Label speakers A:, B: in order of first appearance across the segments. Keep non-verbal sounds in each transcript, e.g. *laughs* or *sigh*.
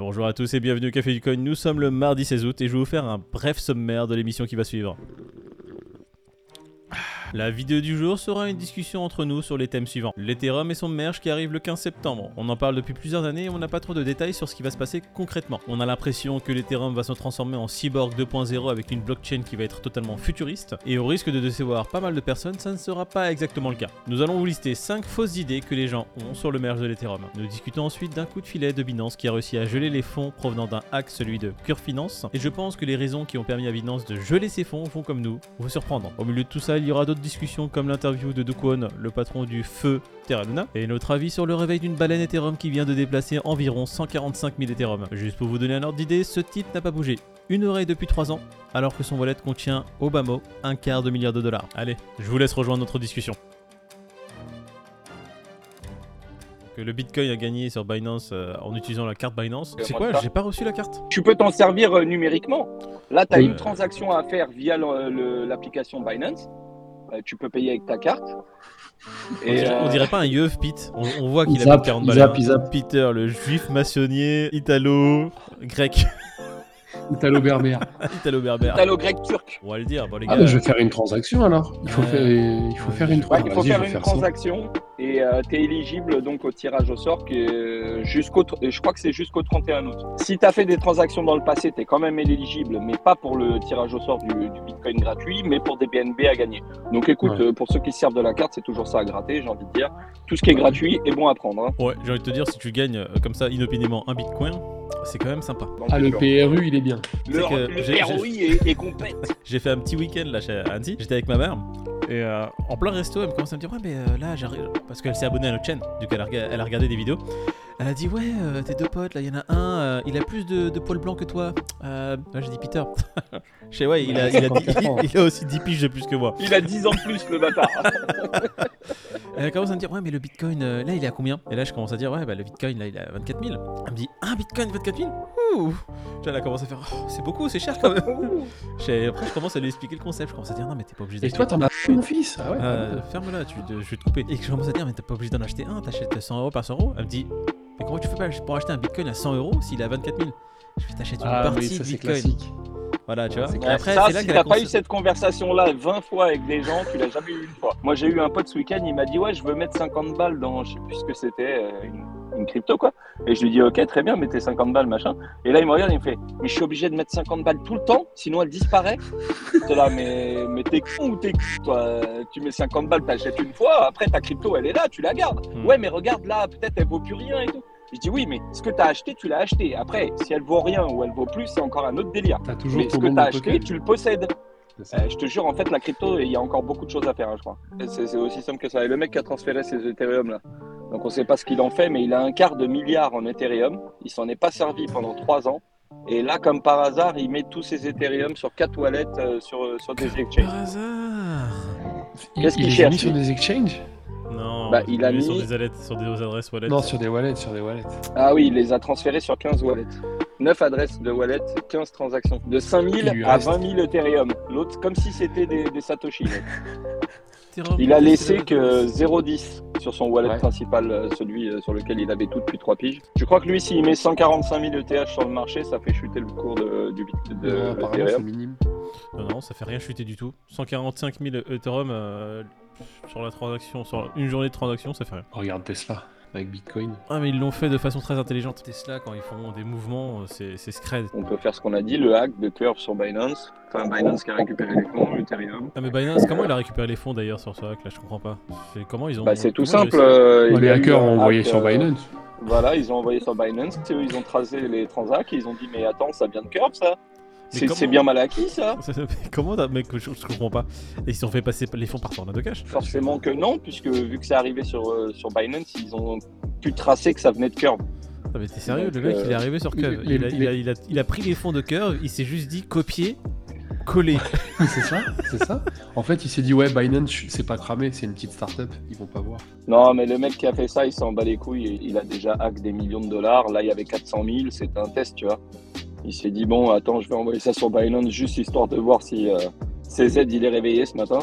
A: Bonjour à tous et bienvenue au Café du Coin. Nous sommes le mardi 16 août et je vais vous faire un bref sommaire de l'émission qui va suivre. La vidéo du jour sera une discussion entre nous sur les thèmes suivants. L'Ethereum et son merge qui arrive le 15 septembre. On en parle depuis plusieurs années et on n'a pas trop de détails sur ce qui va se passer concrètement. On a l'impression que l'Ethereum va se transformer en cyborg 2.0 avec une blockchain qui va être totalement futuriste. Et au risque de décevoir pas mal de personnes, ça ne sera pas exactement le cas. Nous allons vous lister 5 fausses idées que les gens ont sur le merge de l'Ethereum. Nous discutons ensuite d'un coup de filet de Binance qui a réussi à geler les fonds provenant d'un hack, celui de Cure Finance. Et je pense que les raisons qui ont permis à Binance de geler ses fonds vont comme nous vous surprendre. Au milieu de tout ça, il y aura d'autres discussions comme l'interview de Dukwon, le patron du feu Terra Luna, et notre avis sur le réveil d'une baleine Ethereum qui vient de déplacer environ 145 000 Ethereum. Juste pour vous donner un ordre d'idée, ce type n'a pas bougé une oreille depuis 3 ans, alors que son wallet contient au bas mot un quart de milliard de dollars. Allez, je vous laisse rejoindre notre discussion. Que le Bitcoin a gagné sur Binance euh, en utilisant la carte Binance. C'est quoi J'ai pas reçu la carte?
B: Tu peux t'en servir euh, numériquement. Là, tu as une transaction à faire via l'application Binance. Euh, tu peux payer avec ta carte.
A: on,
B: euh,
A: dirait pas un yeuf, Pete. On, on voit qu'il a
C: Zap,
A: plus de 40
C: il
A: balles. Peter, le juif maçonnier, italo, grec, *laughs*
C: Italo berbère. *laughs*
A: italo-berbère.
B: T'as le grec turc.
A: On va le dire, bon les
C: Ah
A: gars.
C: bah, je vais faire une transaction alors. Il faut
A: Ouais.
C: faire, il faut
A: Ouais,
C: faire une
B: Ouais, il faut faire une transaction et tu es éligible donc au tirage au sort qui est jusqu'au je crois que c'est jusqu'au 31 août. Si tu as fait des transactions dans le passé, tu es quand même éligible, mais pas pour le tirage au sort du, du Bitcoin gratuit, mais pour des BNB à gagner. Donc écoute,
C: Ouais.
B: euh, pour ceux qui se servent de la carte, c'est toujours ça à gratter, j'ai envie de dire. Tout ce qui est gratuit est bon à prendre. hein.
A: Ouais, j'ai envie de te dire, si tu gagnes euh, comme ça inopinément un bitcoin, c'est quand même sympa.
C: Ah, le. PRU, il est bien.
B: Le,
A: que
B: le ROI est, est. *laughs*
A: J'ai fait un petit week-end là chez Annecy, j'étais avec ma mère. Et euh, en plein resto, elle me commence à me dire Ouais, mais euh, là, j'arrive. Parce qu'elle s'est abonnée à notre chaîne, du coup, elle a, elle a regardé des vidéos. Elle a dit Ouais, euh, tes deux potes, là, il y en a un, il a plus de, de poils blancs que toi. Euh, là, j'ai dit Peter. *laughs* Je sais, ouais, il a, il, a, il- il a aussi 10 piges de plus que moi.
B: Il a 10 ans de plus, le bâtard. *laughs*
A: Elle commence à me dire Ouais, mais le bitcoin, là, il est à combien? Et là, je commence à dire Ouais, bah, le bitcoin, là, il est à 24 000. Elle me dit Un bitcoin, 24 000 Ouh Là, elle a commencé à faire Oh, C'est beaucoup, c'est cher quand même. *laughs* Après, je commence à lui expliquer le concept. Je commence à dire Non, mais t'es pas obligé
C: Et toi, t'en as fait mon fils Ah ouais
A: Euh, Ferme-la, tu, de- je vais te couper. Et je commence à dire, mais t'es pas obligé d'en acheter un, t'achètes 100 euros par 100 euros. Elle me dit, mais comment tu fais pas pour acheter un bitcoin à 100 euros s'il est à 24 000 Je fais, t'achètes une
C: Ah oui,
A: partie
C: ça
A: de bitcoin.
C: classique.
A: Voilà, tu vois. Après,
B: ça,
A: c'est là
B: si t'as pas eu cette conversation-là 20 fois avec des gens, tu l'as jamais eu une fois. Moi, j'ai eu un pote ce week-end, il m'a dit Ouais, je veux mettre 50 balles dans, je sais plus ce que c'était, euh, une, une crypto, quoi. Et je lui dis Ok, très bien, mettez 50 balles, machin. Et là, il me regarde, il me fait Mais je suis obligé de mettre 50 balles tout le temps, sinon elle disparaît. T'es là, mais, mais t'es con ou t'es con, toi? Tu mets 50 balles, t'achètes une fois, après ta crypto, elle est là, tu la gardes.
A: Hmm.
B: Ouais, mais regarde là, peut-être elle vaut plus rien et tout. Je dis Oui, mais ce que t'as acheté, tu l'as acheté. Après, si elle vaut rien ou elle vaut plus, c'est encore un autre délire.
C: T'as toujours
B: Mais ce que
C: de
B: acheté, tu le possèdes.
C: C'est.
B: Euh, je te jure, en fait, la crypto, il y a encore beaucoup de choses à faire, hein, je crois. C'est c'est aussi simple que ça. Et le mec qui a transféré ses Ethereum, là, donc on sait pas ce qu'il en fait, mais il a un quart de milliard en Ethereum. Il s'en est pas servi pendant trois ans. Et là, comme par hasard, il met tous ses Ethereum sur quatre wallets euh, sur, euh, sur des exchanges.
A: Par hasard
C: Il,
B: Qu'est-ce qu'il
C: il les a
B: cherche,
C: mis sur des exchanges?
A: Non,
B: Bah, il a
A: mis sur des, adresses, sur des adresses wallet.
C: Non, sur des wallets, sur des wallets.
B: Ah oui, il les a transférés sur 15 wallets. 9 adresses de wallets, 15 transactions. De 5000
C: Il lui
B: à
C: reste.
B: 20 000 Ethereum. L'autre, comme si c'était des, des Satoshi. Il a laissé
A: la-
B: que 0,10 sur son wallet
C: Ouais.
B: principal, euh, celui euh, sur lequel il avait tout depuis 3 piges. Je crois que lui, s'il met 145 000 ETH sur le marché, ça fait chuter le cours de, du bit de
C: Non, apparemment, c'est
B: Ethereum.
C: minime.
A: Non, non, ça fait rien chuter du tout. 145 000 Ethereum euh, sur la transaction, sur une journée de transaction, ça fait rien.
C: Regarde Tesla avec Bitcoin.
A: Ah, mais ils l'ont fait de façon très intelligente. Tesla, quand ils font des mouvements, euh, c'est scred.
B: On peut faire ce qu'on a dit, le hack de Curve sur Binance. Enfin, Binance qui a récupéré les fonds, Ethereum.
A: Ah mais Binance, comment il a récupéré les fonds d'ailleurs sur ce hack là? Je comprends pas. C'est- Comment ils ont
B: Bah, c'est tout simple. euh, il
C: les hackers ont envoyé
B: hack,
C: sur
B: euh,
C: Binance.
B: Voilà, ils ont envoyé sur Binance, ils ont tracé les transacts, et ils ont dit mais attends, ça vient de Curve ça C'est
A: comment-
B: bien mal acquis ça *laughs*
A: Comment t'as- mec, je, je comprends pas. Et ils se sont fait passer les fonds par tornade de cash
B: Forcément que non, puisque vu que c'est arrivé sur, euh, sur Binance, ils ont pu tracer que ça venait de Curve.
A: Ah mais t'es sérieux,
B: Donc,
A: le mec
B: euh,
A: il est arrivé sur Curve.
C: les-
A: Il a,
C: les-
A: il, a, il, a, il a pris les fonds de Curve, il s'est juste dit copier, coller. *laughs*
C: c'est ça, c'est ça. En fait, il s'est dit ouais, Binance, c'est pas cramé, c'est une petite start-up, ils vont pas voir.
B: Non, mais le mec qui a fait ça, il s'en bat les couilles. Il a déjà hack des millions de dollars. Là, il y avait 400 000. C'était un test, tu vois. Il s'est dit, bon, attends, je vais envoyer ça sur Binance juste histoire de voir si euh, CZ il est réveillé ce matin.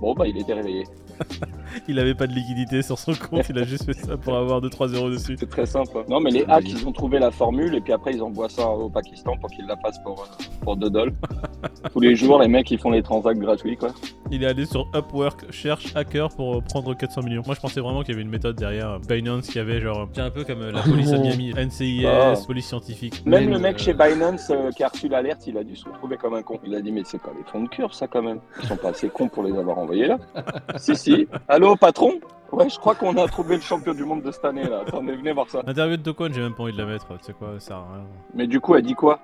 B: Bon, bah, il était réveillé. *laughs*
A: Il avait pas de liquidité sur son compte, il a juste fait ça pour avoir 2-3 euros dessus.
B: C'est très simple. Non, mais les hacks, ils ont trouvé la formule et puis après, ils envoient ça au Pakistan pour qu'ils la fassent pour, euh, pour 2 dollars. *laughs* Tous les jours, les mecs, ils font les transacts gratuits, quoi.
A: Il est allé sur Upwork, cherche hacker pour euh, prendre 400 millions. Moi je pensais vraiment qu'il y avait une méthode derrière Binance qui avait genre. C'est un peu comme euh, la police à
C: non.
A: Miami, NCIS,
B: Ah.
A: police scientifique.
B: Même
C: Même,
B: le mec
C: euh,
B: chez Binance euh, qui a reçu l'alerte, il a dû se retrouver comme un con. Il a dit, mais c'est pas les fonds de cure, ça, quand même. Ils sont pas assez cons pour les avoir envoyés là. *laughs* si, si. Allô, patron Ouais, je crois qu'on a trouvé le champion du monde de cette année, là. Attendez, venez voir ça.
A: L'interview de Tokon, j'ai même pas envie de la mettre, tu sais quoi, ça sert à rien.
B: Mais du coup, elle dit quoi?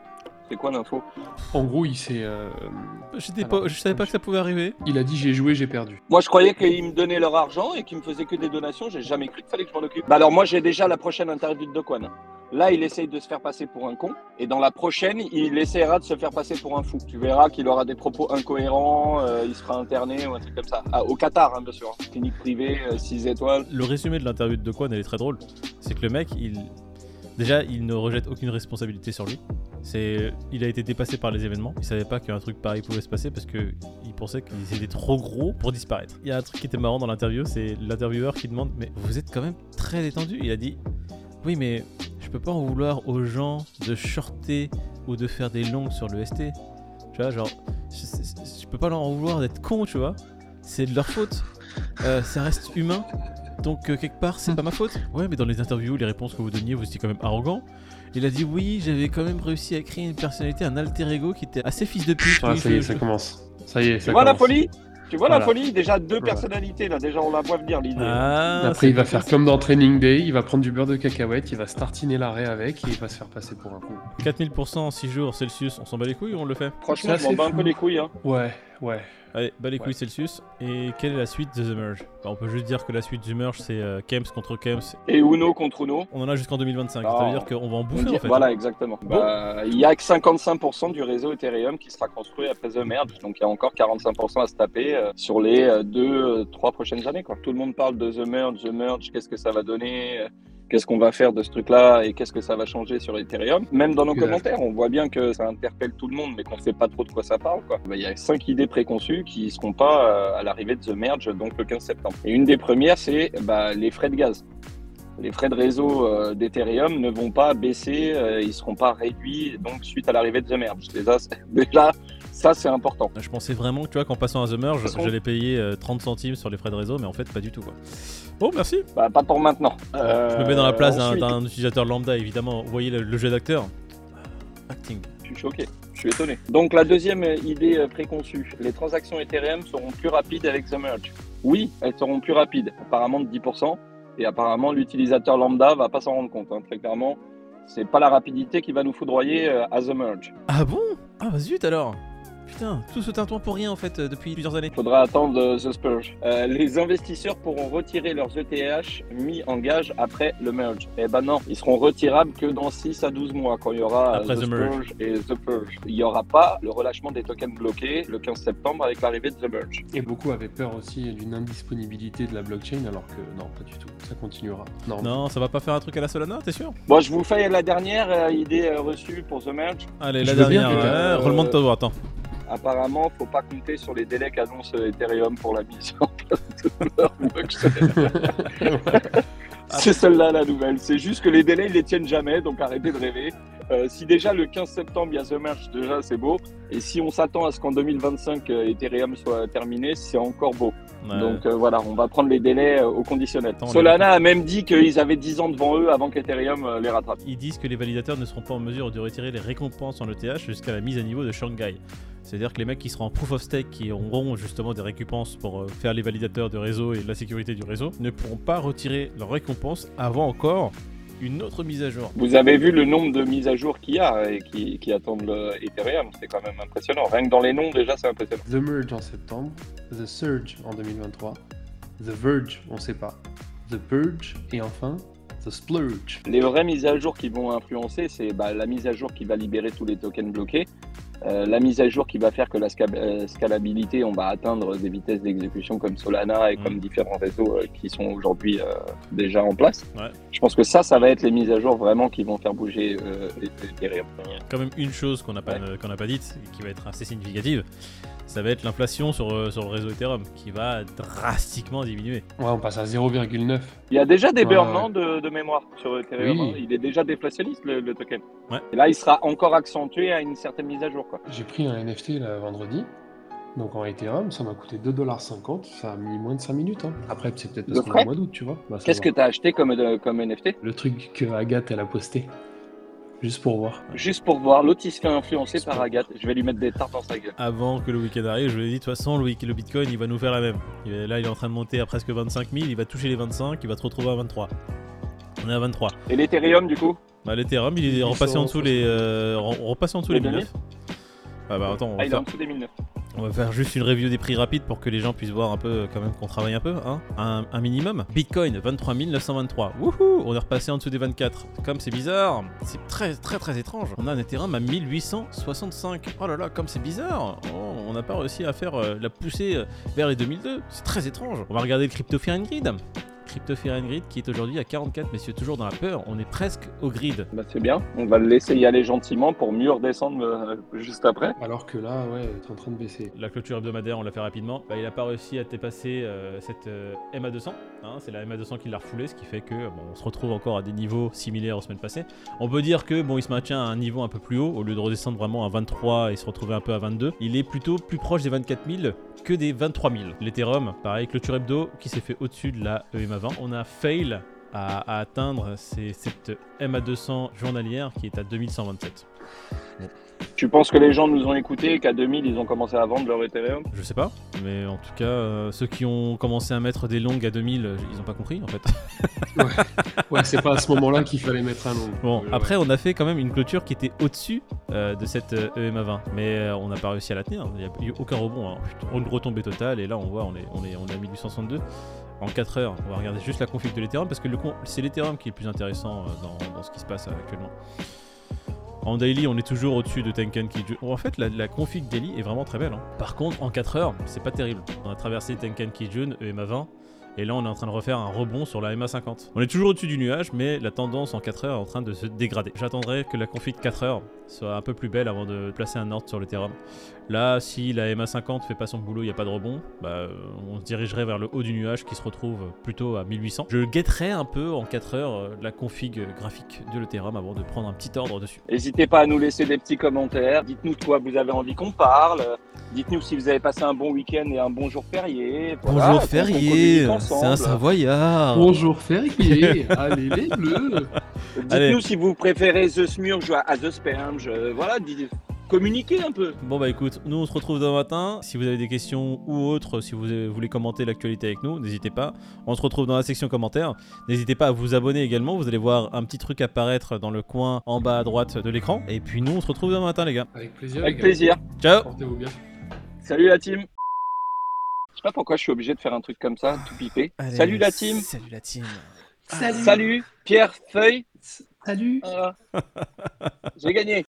B: C'est quoi l'info?
C: En gros, il s'est. euh,
A: pas, je savais pas que ça pouvait arriver.
C: Il a dit j'ai joué, j'ai perdu.
B: Moi, je croyais qu'ils me donnaient leur argent et qu'ils me faisaient que des donations. J'ai jamais cru qu'il fallait que je m'en occupe. Bah alors, moi, j'ai déjà la prochaine interview de Dokwan. Là, il essaye de se faire passer pour un con. Et dans la prochaine, il essaiera de se faire passer pour un fou. Tu verras qu'il aura des propos incohérents, euh, il sera interné ou un truc comme ça. Ah, au Qatar, hein, bien sûr. Clinique privée, 6 étoiles.
A: Le résumé de l'interview de Dokwan, elle est très drôle. C'est que le mec, il. Déjà, il ne rejette aucune responsabilité sur lui. C'est, il a été dépassé par les événements. Il savait pas qu'un truc pareil pouvait se passer parce que il pensait qu'ils étaient trop gros pour disparaître. Il y a un truc qui était marrant dans l'interview, c'est l'intervieweur qui demande mais vous êtes quand même très détendu. Il a dit oui mais je peux pas en vouloir aux gens de shorter ou de faire des longues sur le ST. Tu vois genre je, je- peux pas leur en vouloir d'être con tu vois. C'est de leur faute. Euh, ça reste humain. Donc euh, quelque part, c'est pas ma faute. Ouais, mais dans les interviews, les réponses que vous donniez, vous étiez quand même arrogant. Il a dit oui, j'avais quand même réussi à créer une personnalité, un alter ego qui était assez fils de pute.
C: Ah,
A: Oui,
C: ça y est,
A: je-
C: ça commence. Ça y est,
B: Tu
C: ça
B: vois la folie Tu vois la folie Déjà deux
C: Voilà.
B: personnalités, là. Déjà, on la voit venir, l'idée.
A: Ah,
C: Après, il va faire comme dans Training Day, il va prendre du beurre de cacahuète, il va se tartiner l'arrêt avec et il va se faire passer pour un con.
A: 4000% en 6 jours Celsius, on s'en bat les couilles ou on le fait?
B: Franchement,
C: Ça,
B: je m'en bats un peu les couilles. Hein.
C: Ouais, ouais.
A: Allez, bat les couilles
C: Ouais.
A: Celsius. Et quelle est la suite de The Merge? Bah, On peut juste dire que la suite du Merge, c'est euh, Kems contre Kems.
B: Et Uno contre Uno.
A: On en a jusqu'en 2025.
B: Ah.
A: Ça veut dire qu'on va en bouffer
B: dit-
A: en fait.
B: Voilà, exactement. Bah, Il y a que 55% du réseau Ethereum qui sera construit après The Merge. Donc il y a encore 45% à se taper euh, sur les euh, deux, euh, trois prochaines années. Quoi. Tout le monde parle de The Merge, The Merge, qu'est-ce que ça va donner euh, Qu'est-ce qu'on va faire de ce truc-là et qu'est-ce que ça va changer sur Ethereum Même dans nos commentaires, on voit bien que ça interpelle tout le monde, mais qu'on ne sait pas trop de quoi ça parle. quoi. Bah, Il y a cinq idées préconçues qui ne seront pas euh, à l'arrivée de The Merge, donc le 15 septembre. Et une des premières, c'est bah, les frais de gaz les frais de réseau euh, d'Ethereum ne vont pas baisser, euh, ils seront pas réduits donc suite à l'arrivée de The Merge. Déjà, *laughs* déjà ça c'est important.
A: Je pensais vraiment que tu vois qu'en passant à The Merge, j'allais payer euh, 30 centimes sur les frais de réseau, mais en fait pas du tout quoi. Bon, merci.
B: Bah, pas pour maintenant.
A: Je me mets dans la place d'un-
B: ensuite,
A: d'un utilisateur lambda, évidemment. Vous voyez le, le jeu d'acteur Acting.
B: Je suis choqué, je suis étonné. Donc la deuxième euh, idée euh, préconçue, les transactions Ethereum seront plus rapides avec The Merge. Oui, elles seront plus rapides, apparemment de 10%, et apparemment l'utilisateur lambda va pas s'en rendre compte. hein. Très clairement, c'est pas la rapidité qui va nous foudroyer euh, à The Merge.
A: Ah bon? Ah bah zut alors Putain, tout ce tintouin pour rien en fait euh, depuis plusieurs années.
B: Faudra attendre euh, The Spurge. Euh, les investisseurs pourront retirer leurs ETH mis en gage après le merge. Eh ben non, ils seront retirables que dans 6 à 12 mois quand il y aura
A: Après
B: The,
A: The Merge.
B: Spurge et The Purge. Il n'y aura pas le relâchement des tokens bloqués le 15 septembre avec l'arrivée de The Merge.
C: Et beaucoup avaient peur aussi d'une indisponibilité de la blockchain, alors que non, pas du tout. Ça continuera. Non.
A: Non, ça va pas faire un truc à la Solana, t'es sûr?
B: Bon, je vous fais la dernière euh, idée euh, reçue pour The Merge.
A: Allez,
C: Je
A: la
C: bien,
A: dernière.
C: mais,
A: ouais,
B: euh,
A: Roulement de tambour, attends.
B: Apparemment, faut pas compter sur les délais qu'annonce Ethereum pour la mise en place de leur blockchain. *laughs* C'est celle-là la nouvelle. C'est juste que les délais, ils les tiennent jamais, donc arrêtez de rêver. Euh, si déjà le 15 septembre, il y a The Merge, déjà c'est beau. Et si on s'attend à ce qu'en 2025, euh, Ethereum soit terminé, c'est encore beau.
A: Ouais.
B: Donc euh, voilà, on va prendre les délais au conditionnel.
A: Attends,
B: Solana a même dit qu'ils avaient 10 ans devant eux avant qu'Ethereum les rattrape.
A: Ils disent que les validateurs ne seront pas en mesure de retirer les récompenses en ETH jusqu'à la mise à niveau de Shanghai. C'est-à-dire que les mecs qui seront en proof of stake, qui auront justement des récompenses pour euh, faire les validateurs de réseau et la sécurité du réseau, ne pourront pas retirer leurs récompenses avant encore une autre mise à jour.
B: Vous avez vu le nombre de mises à jour qu'il y a et qui, qui attendent le Ethereum, c'est quand même impressionnant. Rien que dans les noms, déjà, c'est impressionnant.
C: The Merge en septembre, The Surge en 2023, The Verge, on sait pas, The Purge et enfin The Splurge.
B: Les vraies mises à jour qui vont influencer, c'est bah, la mise à jour qui va libérer tous les tokens bloqués. Euh, la mise à jour qui va faire que la euh, scalabilité, on va atteindre des vitesses d'exécution comme Solana et
A: Mm.
B: comme différents réseaux euh, qui sont aujourd'hui euh, déjà en place.
A: Ouais.
B: Je pense que ça, ça va être les mises à jour vraiment qui vont faire bouger euh, Ethereum.
A: quand même une chose qu'on n'a pas, qu'on n'a pas dite et qui va être assez significative, ça va être l'inflation sur, sur le réseau Ethereum qui va drastiquement diminuer.
C: Ouais, on passe à 0,9.
B: Il y a déjà des
C: Ouais, ouais.
B: de, de mémoire sur Ethereum.
C: Oui.
B: hein. Il est déjà déflationniste le, le token.
A: Ouais.
B: Et là, il sera encore accentué à une certaine mise à jour. Quoi.
C: J'ai pris un NFT là, vendredi. Donc en Ethereum, ça m'a coûté 2,50$. Ça a mis moins de 5 minutes. hein. Après, c'est peut-être parce qu'on est au mois d'août, tu vois. Bah,
B: Qu'est-ce que tu as acheté comme, euh, comme NFT
C: Le truc que Agathe, elle a posté. Juste pour voir.
B: Juste pour voir, l'autre il se fait influencer par Agathe. Je vais lui mettre des tartes dans sa gueule.
A: Avant que le week-end arrive, je lui ai dit de toute façon, le, Bitcoin il va nous faire la même. Il est- là, il est en train de monter à presque 25 000, il va toucher les 25, il va se retrouver à 23. On est à 23.
B: Et l'Ethereum, du coup?
A: Bah, l'Ethereum, il est repassé en dessous les, euh, repassé en dessous les
B: Les
A: 1009. Ah bah attends, on
B: Ah,
A: va,
B: il est
A: faire,
B: en dessous des 1009.
A: on va faire juste une review des prix rapides pour que les gens puissent voir un peu euh, quand même qu'on travaille un peu, hein, un, un minimum. Bitcoin 23 923, wouhou, on est repassé en dessous des 24. Comme c'est bizarre, c'est très très très étrange. On a un Ethereum à 1865. Oh là là, comme c'est bizarre. Oh, on n'a pas réussi à faire euh, la poussée euh, vers les 2002. C'est très étrange. On va regarder le Crypto Fear and Grid. Crypto Grid qui est aujourd'hui à 44, messieurs, toujours dans la peur. On est presque au grid.
B: Bah, c'est bien. On va le laisser y aller gentiment pour mieux redescendre euh, juste après.
C: Alors que là, ouais, c'est en train de baisser.
A: La clôture hebdomadaire, on l'a fait rapidement. Bah, il n'a pas réussi à dépasser euh, cette euh, MA200. hein. c'est la MA200 qui l'a refoulé, ce qui fait que bon, on se retrouve encore à des niveaux similaires aux semaines passées. On peut dire que bon, il se maintient à un niveau un peu plus haut, au lieu de redescendre vraiment à 23 et se retrouver un peu à 22. Il est plutôt plus proche des 24 000 que des 23 000. L'Ethereum, pareil, clôture hebdo qui s'est fait au-dessus de la E EMA20. On a fail à, à atteindre c'est cette MA200 journalière qui est à 2127.
B: Tu penses que les gens nous ont écoutés et qu'à 2000, ils ont commencé à vendre leur Ethereum?
A: Je sais pas, mais en tout cas, euh, ceux qui ont commencé à mettre des longues à 2000, euh, ils ont pas compris en fait. *laughs*
C: Ouais, c'est pas à ce moment-là qu'il fallait mettre un nom.
A: Bon,
C: Ouais,
A: après,
C: ouais.
A: on a fait quand même une clôture qui était au-dessus euh, de cette euh, EMA20, mais euh, on n'a pas réussi à la tenir. Il n'y a eu aucun rebond, hein. Une retombée totale, et là on voit, on est, on est, on est à 1862. En 4 heures, on va regarder juste la config de l'Ethereum parce que c'est l'Ethereum qui est le plus intéressant euh, dans, ce qui se passe actuellement. En daily, on est toujours au-dessus de Tenkan Kijun. En fait, la, config daily est vraiment très belle. hein. Par contre, en 4 heures, c'est pas terrible. On a traversé Tenkan Kijun, EMA 20, et là on est en train de refaire un rebond sur la MA50. On est toujours au-dessus du nuage, mais la tendance en 4 heures est en train de se dégrader. J'attendrai que la config 4 heures soit un peu plus belle avant de placer un ordre sur l'Ethereum. Là, si la MA50 fait pas son boulot, il n'y a pas de rebond, bah, on se dirigerait vers le haut du nuage qui se retrouve plutôt à 1800. Je guetterai un peu en 4 heures euh, la config graphique de l'Ethereum avant de prendre un petit ordre dessus.
B: N'hésitez pas à nous laisser des petits commentaires. Dites-nous de quoi vous avez envie qu'on parle. Dites-nous si vous avez passé un bon week-end et un bon jour férié. Voilà,
A: Bonjour férié, c'est un Savoyard.
C: Bonjour férié, *laughs* allez les bleus.
B: Dites-nous si vous préférez The Smurge à à The Sperge. Voilà, dites- communiquez un peu.
A: Bon bah écoute, nous on se retrouve demain matin. Si vous avez des questions ou autres, si vous voulez commenter l'actualité avec nous, n'hésitez pas. On se retrouve dans la section commentaires. N'hésitez pas à vous abonner également. Vous allez voir un petit truc apparaître dans le coin en bas à droite de l'écran. Et puis nous on se retrouve demain matin les gars.
C: Avec plaisir.
B: Avec plaisir.
A: Ciao
C: Portez-vous bien.
B: Salut la team. Je sais pas pourquoi je suis obligé de faire un truc comme ça, tout pipé. Salut la team.
A: Salut la team.
C: Salut.
B: Salut Pierre Feuille.
C: Salut.
B: Voilà. J'ai gagné.